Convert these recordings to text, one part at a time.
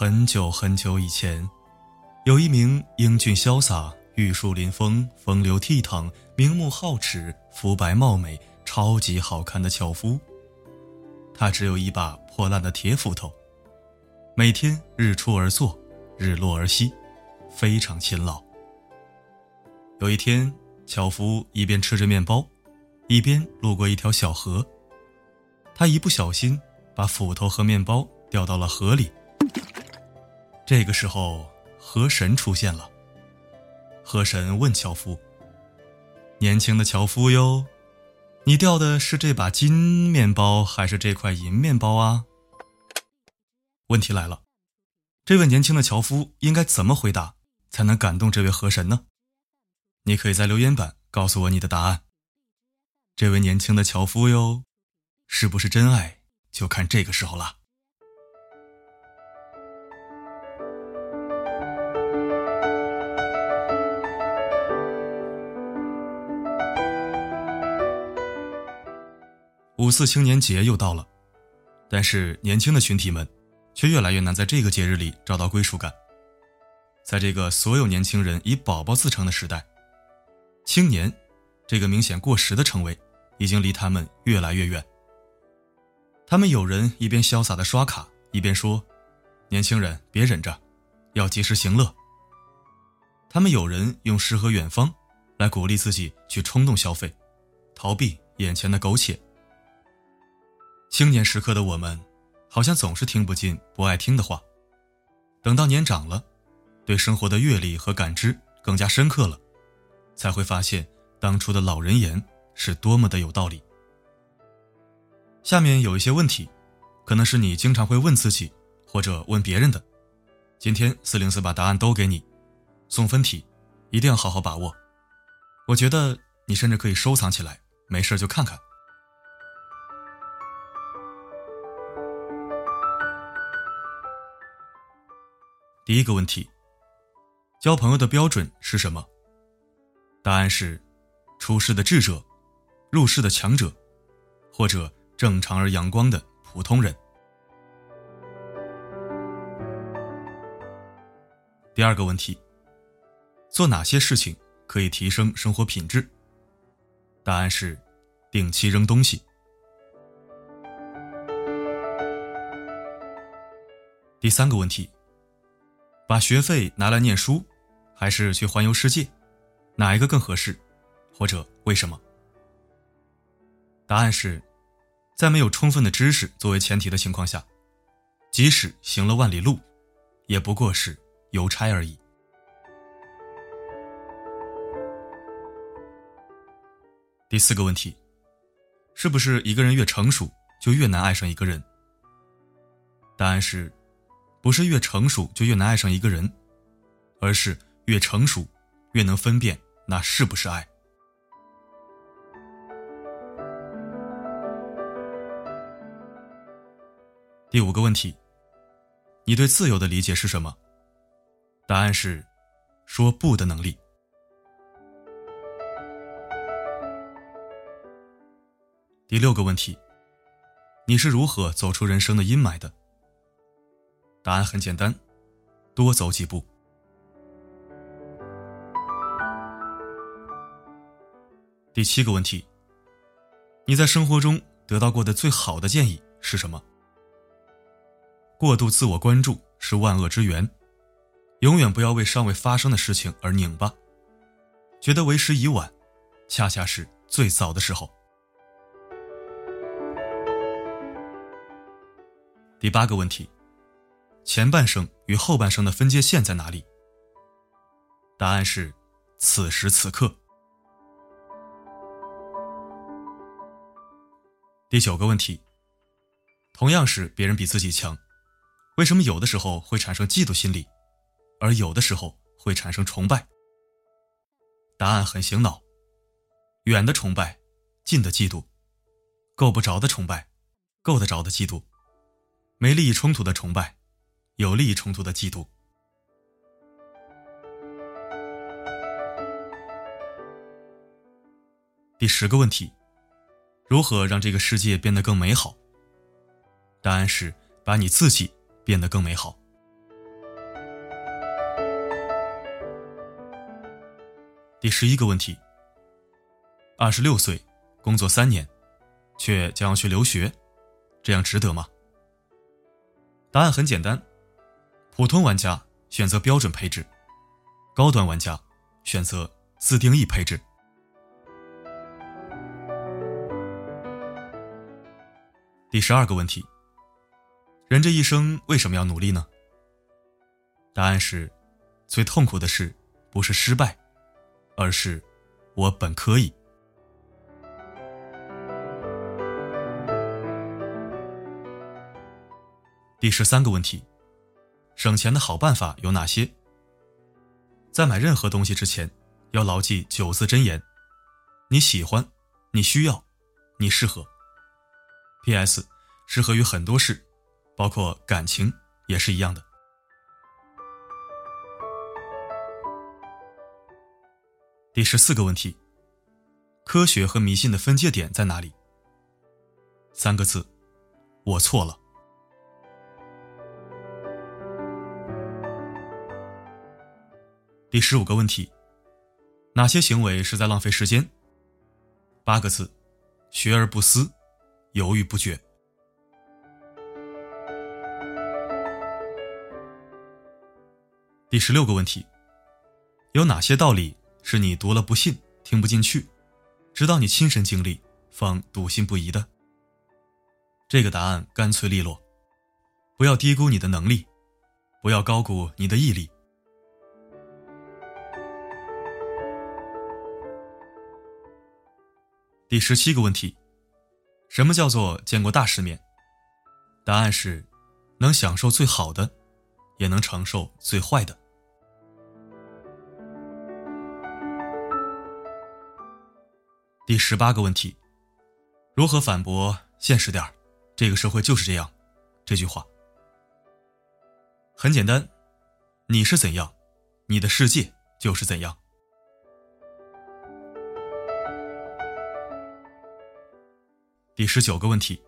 很久很久以前，有一名英俊潇洒、玉树临风、风流倜傥、明目皓齿、肤白貌美、超级好看的樵夫。他只有一把破烂的铁斧头，每天日出而作，日落而息，非常勤劳。有一天，樵夫一边吃着面包，一边路过一条小河。他一不小心把斧头和面包掉到了河里。这个时候，河神出现了。河神问樵夫：“年轻的樵夫哟，你掉的是这把金面包还是这块银面包啊？”问题来了，这位年轻的樵夫应该怎么回答才能感动这位河神呢？你可以在留言板告诉我你的答案。这位年轻的樵夫哟，是不是真爱，就看这个时候了。五四青年节又到了，但是年轻的群体们却越来越难在这个节日里找到归属感。在这个所有年轻人以宝宝自称的时代，青年这个明显过时的称谓已经离他们越来越远。他们有人一边潇洒的刷卡，一边说：“年轻人别忍着，要及时行乐。”他们有人用诗和远方来鼓励自己去冲动消费，逃避眼前的苟且。青年时刻的我们，好像总是听不进不爱听的话。等到年长了，对生活的阅历和感知更加深刻了，才会发现当初的老人言是多么的有道理。下面有一些问题，可能是你经常会问自己或者问别人的。今天四零四把答案都给你，送分题，一定要好好把握。我觉得你甚至可以收藏起来，没事就看看。第一个问题：交朋友的标准是什么？答案是：出世的智者，入世的强者，或者正常而阳光的普通人。第二个问题：做哪些事情可以提升生活品质？答案是：定期扔东西。第三个问题。把学费拿来念书，还是去环游世界，哪一个更合适，或者为什么？答案是，在没有充分的知识作为前提的情况下，即使行了万里路，也不过是邮差而已。第四个问题，是不是一个人越成熟就越难爱上一个人？答案是。不是越成熟就越难爱上一个人，而是越成熟越能分辨那是不是爱。第五个问题，你对自由的理解是什么？答案是说不的能力。第六个问题，你是如何走出人生的阴霾的？答案很简单，多走几步。第七个问题，你在生活中得到过的最好的建议是什么？过度自我关注是万恶之源，永远不要为尚未发生的事情而拧巴，觉得为时已晚，恰恰是最早的时候。第八个问题。前半生与后半生的分界线在哪里？答案是此时此刻。第九个问题，同样是别人比自己强，为什么有的时候会产生嫉妒心理，而有的时候会产生崇拜？答案很醒脑，远的崇拜，近的嫉妒，够不着的崇拜，够得着的嫉妒，没利益冲突的崇拜。有利益冲突的嫉妒。第十个问题如何让这个世界变得更美好？答案是把你自己变得更美好。第十一个问题二十六岁工作三年却将要去留学这样值得吗？答案很简单普通玩家选择标准配置，高端玩家选择自定义配置。第十二个问题：人这一生为什么要努力呢？答案是，最痛苦的事不是失败，而是我本可以。第十三个问题：省钱的好办法有哪些？在买任何东西之前，要牢记九字真言：你喜欢，你需要，你适合。P.S. 适合于很多事，包括感情也是一样的。第十四个问题：科学和迷信的分界点在哪里？三个字：我错了。第十五个问题：哪些行为是在浪费时间？八个字：学而不思。犹豫不决。第十六个问题：有哪些道理是你读了不信、听不进去，直到你亲身经历方笃信不疑的？这个答案干脆利落。不要低估你的能力，不要高估你的毅力。第十七个问题。什么叫做见过大世面？答案是，能享受最好的，也能承受最坏的。第十八个问题：如何反驳“现实点，这个社会就是这样”这句话？很简单，你是怎样，你的世界就是怎样。第十九个问题：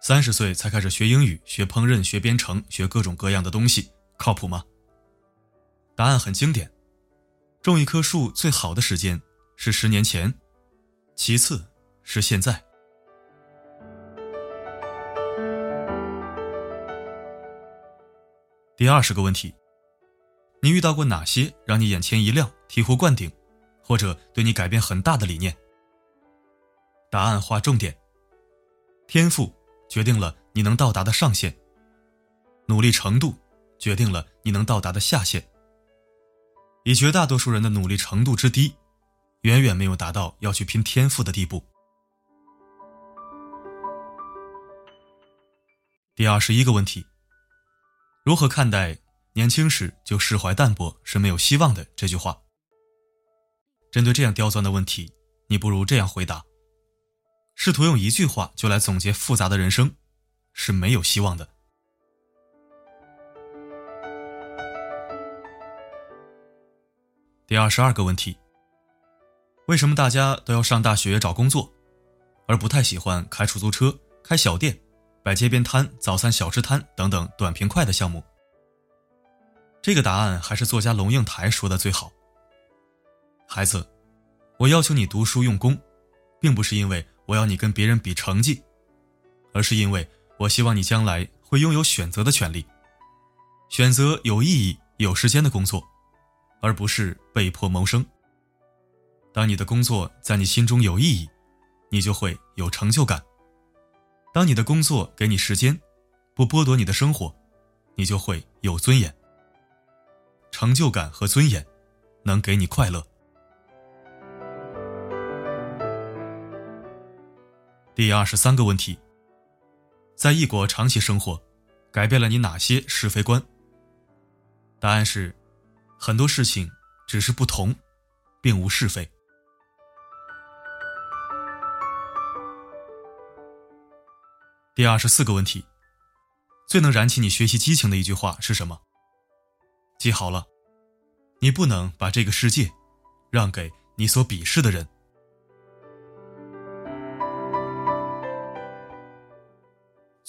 三十岁才开始学英语、学烹饪、学编程、学各种各样的东西，靠谱吗？答案很经典：种一棵树最好的时间是十年前，其次是现在。第二十个问题：你遇到过哪些让你眼前一亮、醍醐灌顶，或者对你改变很大的理念？答案划重点。天赋决定了你能到达的上限，努力程度决定了你能到达的下限。以绝大多数人的努力程度之低，远远没有达到要去拼天赋的地步。第二十一个问题：如何看待“年轻时就释怀淡泊是没有希望的”这句话？针对这样刁钻的问题，你不如这样回答。试图用一句话就来总结复杂的人生，是没有希望的。第二十二个问题：为什么大家都要上大学找工作，而不太喜欢开出租车、开小店、摆街边摊、早餐小吃摊等等短平快的项目？这个答案还是作家龙应台说的最好。孩子，我要求你读书用功，并不是因为。我要你跟别人比成绩，而是因为我希望你将来会拥有选择的权利，选择有意义、有时间的工作，而不是被迫谋生。当你的工作在你心中有意义，你就会有成就感；当你的工作给你时间，不剥夺你的生活，你就会有尊严。成就感和尊严，能给你快乐。第二十三个问题：在异国长期生活，改变了你哪些是非观？答案是，很多事情只是不同，并无是非。第二十四个问题：最能燃起你学习激情的一句话是什么？记好了，你不能把这个世界让给你所鄙视的人。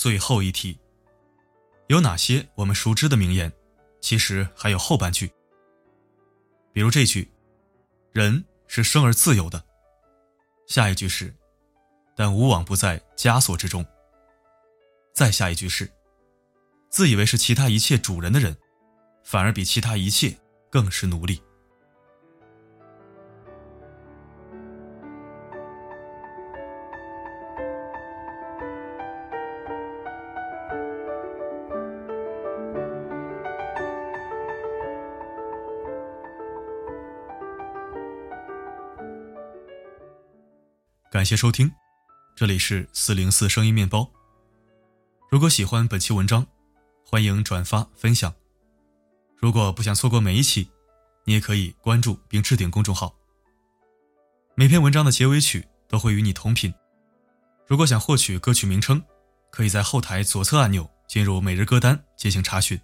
最后一题，有哪些我们熟知的名言？其实还有后半句，比如这句：“人是生而自由的。下一句是，但无往不在枷锁之中。再下一句是，自以为是其他一切主人的人，反而比其他一切更是奴隶。感谢收听，这里是四零四声音面包。如果喜欢本期文章，欢迎转发分享。如果不想错过每一期，你也可以关注并置顶公众号。每篇文章的结尾曲都会与你同频。如果想获取歌曲名称，可以在后台左侧按钮进入每日歌单进行查询。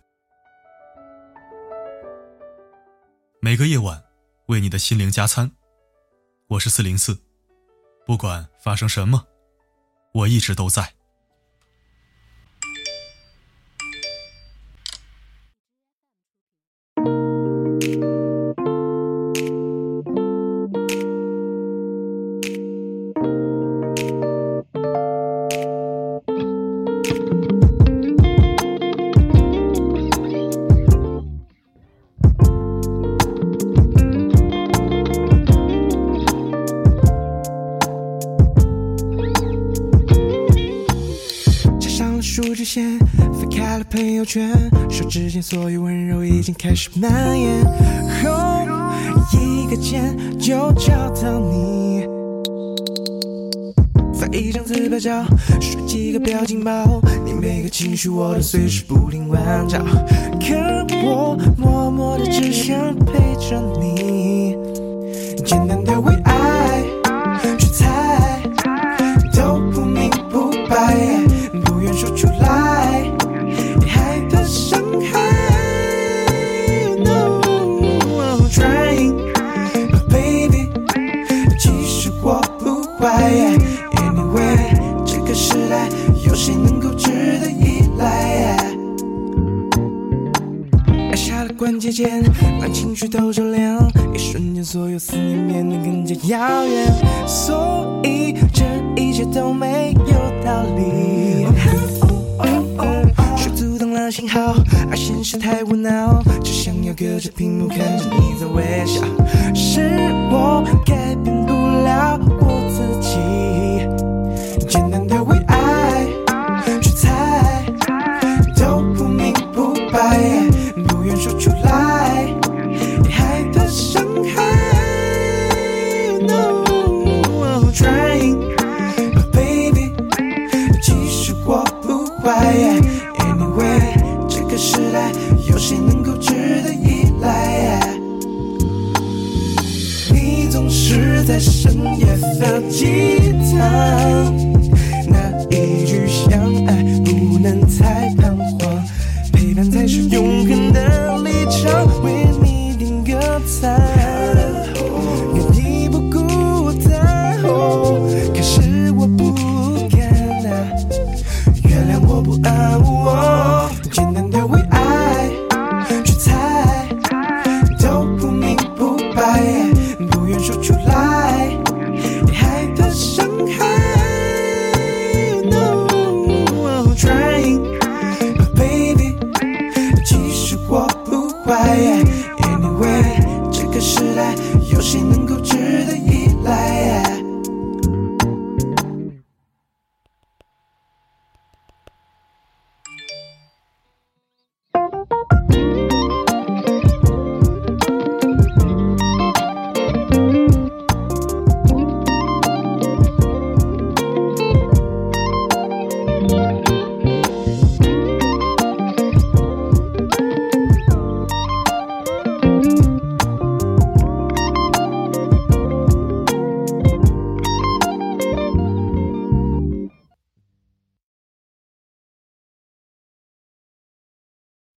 每个夜晚，为你的心灵加餐。我是四零四。不管发生什么，我一直都在。圈，手指间所有温柔已经开始蔓延。一个键就找到你。发一张自拍照，说几个表情包，你每个情绪我都随时不停关照。可我默默的只想陪着你，简单的为爱有谁能够值得依赖？按下了关节键，让情绪都照亮，一瞬间，所有思念变得更加遥远。所以这一切都没有道理。谁阻挡了信号？而现实太无脑，只想要隔着屏幕看着你在微笑。是我改变不了深夜的吉他。